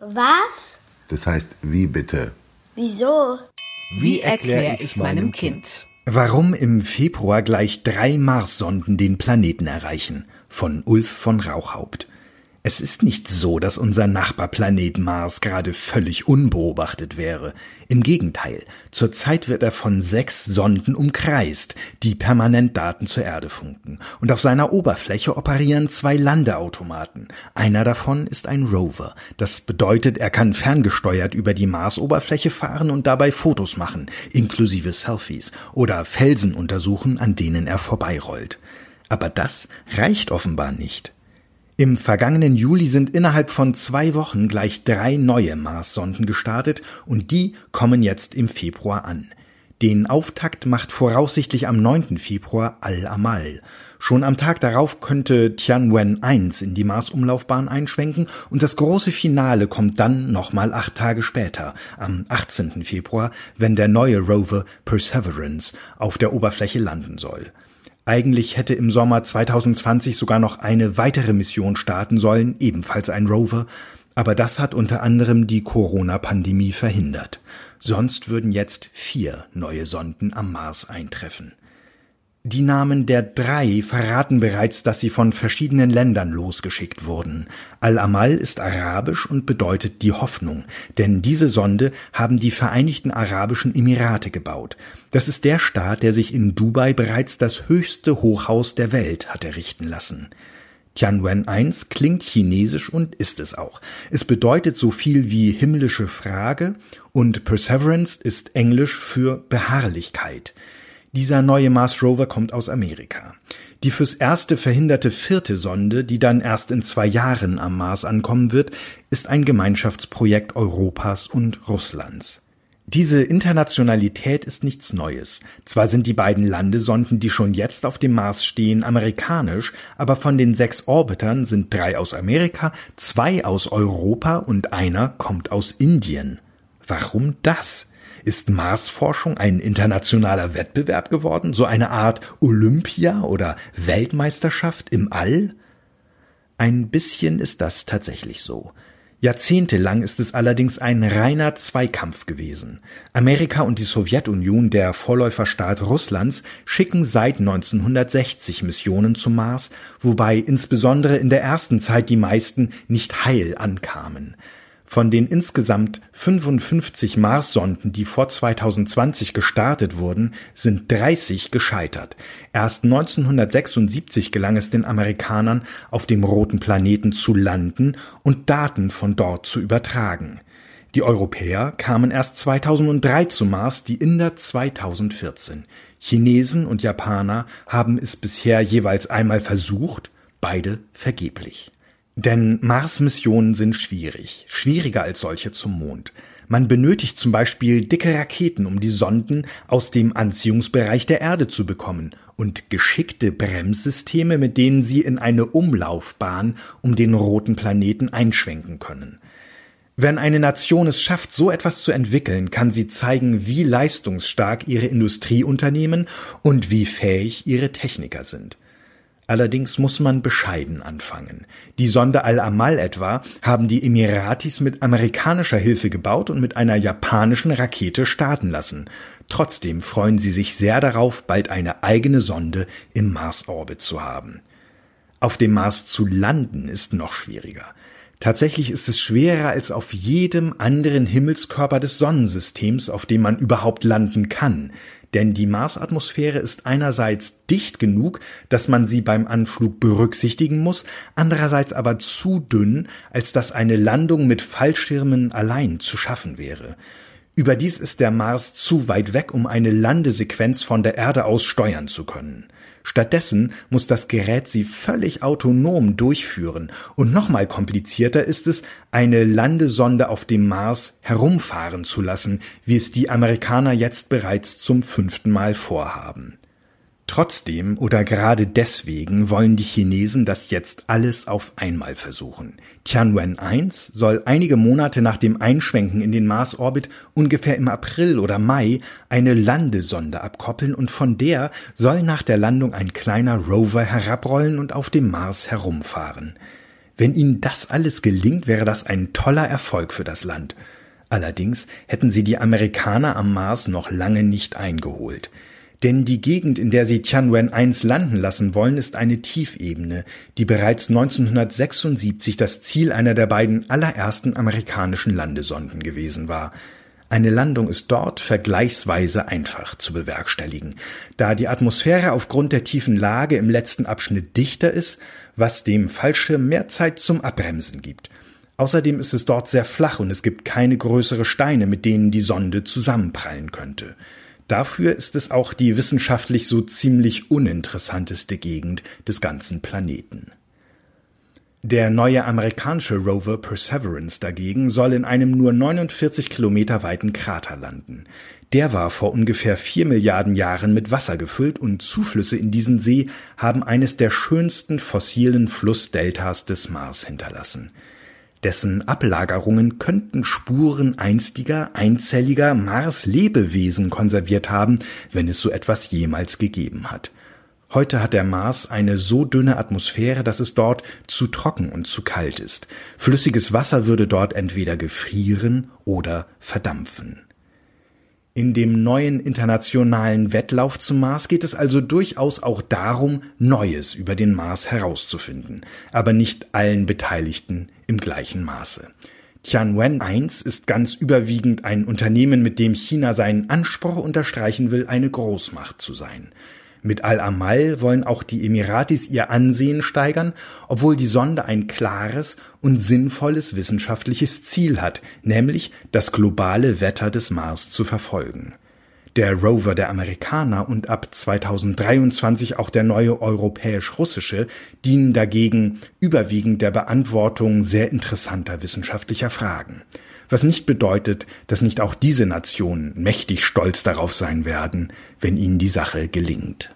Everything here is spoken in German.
Was? Das heißt, wie bitte? Wieso? Wie erkläre ich's meinem Kind? Warum im Februar gleich drei Marssonden den Planeten erreichen? Von Ulf von Rauchhaupt. Es ist nicht so, dass unser Nachbarplanet Mars gerade völlig unbeobachtet wäre. Im Gegenteil, zurzeit wird er von sechs Sonden umkreist, die permanent Daten zur Erde funken. Und auf seiner Oberfläche operieren zwei Landeautomaten. Einer davon ist ein Rover. Das bedeutet, er kann ferngesteuert über die Marsoberfläche fahren und dabei Fotos machen, inklusive Selfies, oder Felsen untersuchen, an denen er vorbeirollt. Aber das reicht offenbar nicht. Im vergangenen Juli sind innerhalb von zwei Wochen gleich drei neue Marssonden gestartet und die kommen jetzt im Februar an. Den Auftakt macht voraussichtlich am 9. Februar Al-Amal. Schon am Tag darauf könnte Tianwen 1 in die Marsumlaufbahn einschwenken und das große Finale kommt dann nochmal acht Tage später, am 18. Februar, wenn der neue Rover Perseverance auf der Oberfläche landen soll. Eigentlich hätte im Sommer 2020 sogar noch eine weitere Mission starten sollen, ebenfalls ein Rover, aber das hat unter anderem die Corona-Pandemie verhindert. Sonst würden jetzt vier neue Sonden am Mars eintreffen. Die Namen der drei verraten bereits, dass sie von verschiedenen Ländern losgeschickt wurden. Al-Amal ist arabisch und bedeutet die Hoffnung, denn diese Sonde haben die Vereinigten Arabischen Emirate gebaut. Das ist der Staat, der sich in Dubai bereits das höchste Hochhaus der Welt hat errichten lassen. Tianwen 1 klingt chinesisch und ist es auch. Es bedeutet so viel wie himmlische Frage und Perseverance ist Englisch für Beharrlichkeit. Dieser neue Mars Rover kommt aus Amerika. Die fürs erste verhinderte vierte Sonde, die dann erst in zwei Jahren am Mars ankommen wird, ist ein Gemeinschaftsprojekt Europas und Russlands. Diese Internationalität ist nichts Neues. Zwar sind die beiden Landesonden, die schon jetzt auf dem Mars stehen, amerikanisch, aber von den sechs Orbitern sind drei aus Amerika, zwei aus Europa und einer kommt aus Indien. Warum das? Ist Marsforschung ein internationaler Wettbewerb geworden, so eine Art Olympia oder Weltmeisterschaft im All? Ein bisschen ist das tatsächlich so. Jahrzehntelang ist es allerdings ein reiner Zweikampf gewesen. Amerika und die Sowjetunion, der Vorläuferstaat Russlands, schicken seit 1960 Missionen zum Mars, wobei insbesondere in der ersten Zeit die meisten nicht heil ankamen. Von den insgesamt 55 Marssonden, die vor 2020 gestartet wurden, sind 30 gescheitert. Erst 1976 gelang es den Amerikanern, auf dem roten Planeten zu landen und Daten von dort zu übertragen. Die Europäer kamen erst 2003 zum Mars, die Inder 2014. Chinesen und Japaner haben es bisher jeweils einmal versucht, beide vergeblich. Denn Mars-Missionen sind schwierig, schwieriger als solche zum Mond. Man benötigt zum Beispiel dicke Raketen, um die Sonden aus dem Anziehungsbereich der Erde zu bekommen und geschickte Bremssysteme, mit denen sie in eine Umlaufbahn um den roten Planeten einschwenken können. Wenn eine Nation es schafft, so etwas zu entwickeln, kann sie zeigen, wie leistungsstark ihre Industrieunternehmen und wie fähig ihre Techniker sind. Allerdings muss man bescheiden anfangen. Die Sonde Al-Amal etwa haben die Emiratis mit amerikanischer Hilfe gebaut und mit einer japanischen Rakete starten lassen. Trotzdem freuen sie sich sehr darauf, bald eine eigene Sonde im Marsorbit zu haben. Auf dem Mars zu landen ist noch schwieriger. Tatsächlich ist es schwerer als auf jedem anderen Himmelskörper des Sonnensystems, auf dem man überhaupt landen kann denn die Marsatmosphäre ist einerseits dicht genug, dass man sie beim Anflug berücksichtigen muss, andererseits aber zu dünn, als dass eine Landung mit Fallschirmen allein zu schaffen wäre. Überdies ist der Mars zu weit weg, um eine Landesequenz von der Erde aus steuern zu können. Stattdessen muss das Gerät sie völlig autonom durchführen und nochmal komplizierter ist es, eine Landesonde auf dem Mars herumfahren zu lassen, wie es die Amerikaner jetzt bereits zum fünften Mal vorhaben. Trotzdem oder gerade deswegen wollen die Chinesen das jetzt alles auf einmal versuchen. Tianwen 1 soll einige Monate nach dem Einschwenken in den Marsorbit ungefähr im April oder Mai eine Landesonde abkoppeln und von der soll nach der Landung ein kleiner Rover herabrollen und auf dem Mars herumfahren. Wenn ihnen das alles gelingt, wäre das ein toller Erfolg für das Land. Allerdings hätten sie die Amerikaner am Mars noch lange nicht eingeholt. Denn die Gegend, in der sie Tianwen 1 landen lassen wollen, ist eine Tiefebene, die bereits 1976 das Ziel einer der beiden allerersten amerikanischen Landesonden gewesen war. Eine Landung ist dort vergleichsweise einfach zu bewerkstelligen, da die Atmosphäre aufgrund der tiefen Lage im letzten Abschnitt dichter ist, was dem Fallschirm mehr Zeit zum Abbremsen gibt. Außerdem ist es dort sehr flach und es gibt keine größere Steine, mit denen die Sonde zusammenprallen könnte. Dafür ist es auch die wissenschaftlich so ziemlich uninteressanteste Gegend des ganzen Planeten. Der neue amerikanische Rover Perseverance dagegen soll in einem nur 49 Kilometer weiten Krater landen. Der war vor ungefähr vier Milliarden Jahren mit Wasser gefüllt und Zuflüsse in diesen See haben eines der schönsten fossilen Flussdeltas des Mars hinterlassen. Dessen Ablagerungen könnten Spuren einstiger, einzelliger Mars-Lebewesen konserviert haben, wenn es so etwas jemals gegeben hat. Heute hat der Mars eine so dünne Atmosphäre, dass es dort zu trocken und zu kalt ist. Flüssiges Wasser würde dort entweder gefrieren oder verdampfen. In dem neuen internationalen Wettlauf zum Mars geht es also durchaus auch darum, Neues über den Mars herauszufinden, aber nicht allen Beteiligten im gleichen Maße. Tianwen 1 ist ganz überwiegend ein Unternehmen, mit dem China seinen Anspruch unterstreichen will, eine Großmacht zu sein. Mit Al-Amal wollen auch die Emiratis ihr Ansehen steigern, obwohl die Sonde ein klares und sinnvolles wissenschaftliches Ziel hat, nämlich das globale Wetter des Mars zu verfolgen. Der Rover der Amerikaner und ab 2023 auch der neue europäisch-russische dienen dagegen überwiegend der Beantwortung sehr interessanter wissenschaftlicher Fragen was nicht bedeutet, dass nicht auch diese Nationen mächtig stolz darauf sein werden, wenn ihnen die Sache gelingt.